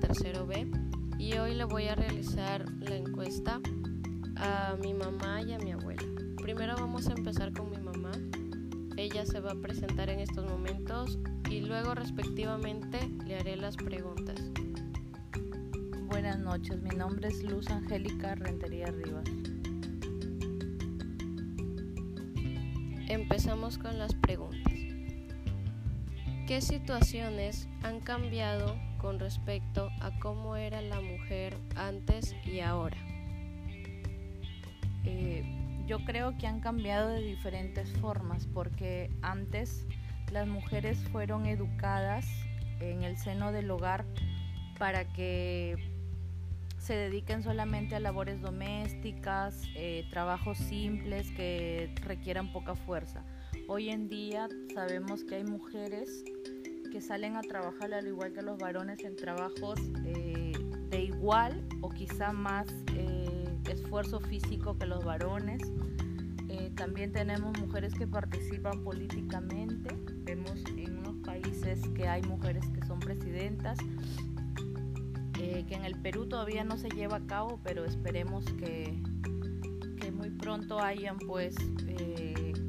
tercero B y hoy le voy a realizar la encuesta a mi mamá y a mi abuela. Primero vamos a empezar con mi mamá. Ella se va a presentar en estos momentos y luego respectivamente le haré las preguntas. Buenas noches, mi nombre es Luz Angélica Rentería Rivas. Empezamos con las preguntas. ¿Qué situaciones han cambiado con respecto a cómo era la mujer antes y ahora? Eh, yo creo que han cambiado de diferentes formas porque antes las mujeres fueron educadas en el seno del hogar para que se dediquen solamente a labores domésticas, eh, trabajos simples que requieran poca fuerza. Hoy en día sabemos que hay mujeres que salen a trabajar al igual que los varones en trabajos eh, de igual o quizá más eh, esfuerzo físico que los varones. También tenemos mujeres que participan políticamente. Vemos en unos países que hay mujeres que son presidentas, que en el Perú todavía no se lleva a cabo, pero esperemos que, que muy pronto hayan pues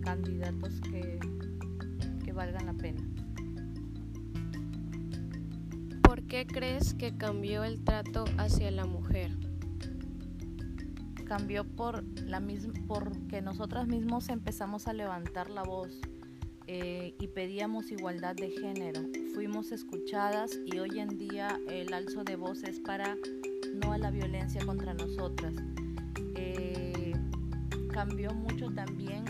candidatos que, que valgan la pena. qué crees que cambió el trato hacia la mujer? Cambió por la porque nosotras mismos empezamos a levantar la voz eh, y pedíamos igualdad de género. Fuimos escuchadas y hoy en día el alzo de voz es para no a la violencia contra nosotras. Eh, cambió mucho también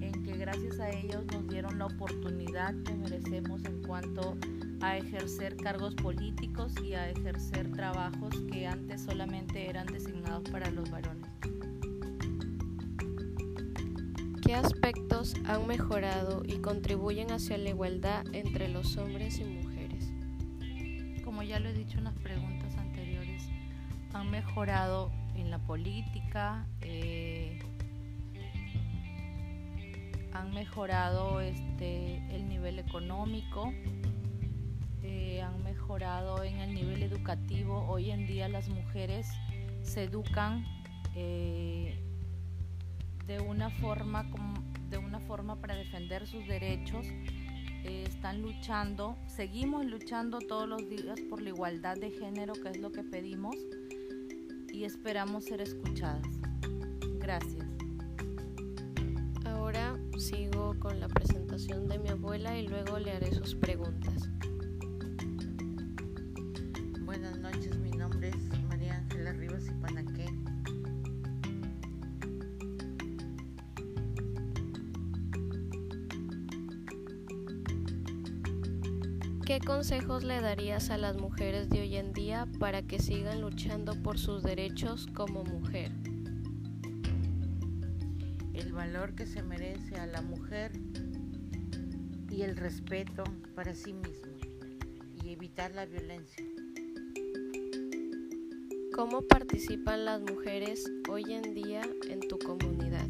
en que gracias a ellos nos dieron la oportunidad que merecemos en cuanto a ejercer cargos políticos y a ejercer trabajos que antes solamente eran designados para los varones. ¿Qué aspectos han mejorado y contribuyen hacia la igualdad entre los hombres y mujeres? Como ya lo he dicho en las preguntas anteriores, han mejorado en la política, eh, han mejorado este, el nivel económico, han mejorado en el nivel educativo. Hoy en día las mujeres se educan eh, una forma, de una forma para defender sus derechos. Eh, están luchando, seguimos luchando todos los días por la igualdad de género, que es lo que pedimos, y esperamos ser escuchadas. Gracias. Ahora sigo con la presentación de mi abuela y luego le haré sus preguntas. ¿Qué consejos le darías a las mujeres de hoy en día para que sigan luchando por sus derechos como mujer? El valor que se merece a la mujer y el respeto para sí misma y evitar la violencia. ¿Cómo participan las mujeres hoy en día en tu comunidad?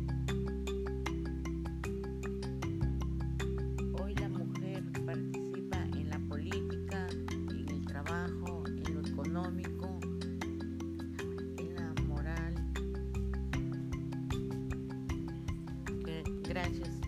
Gracias.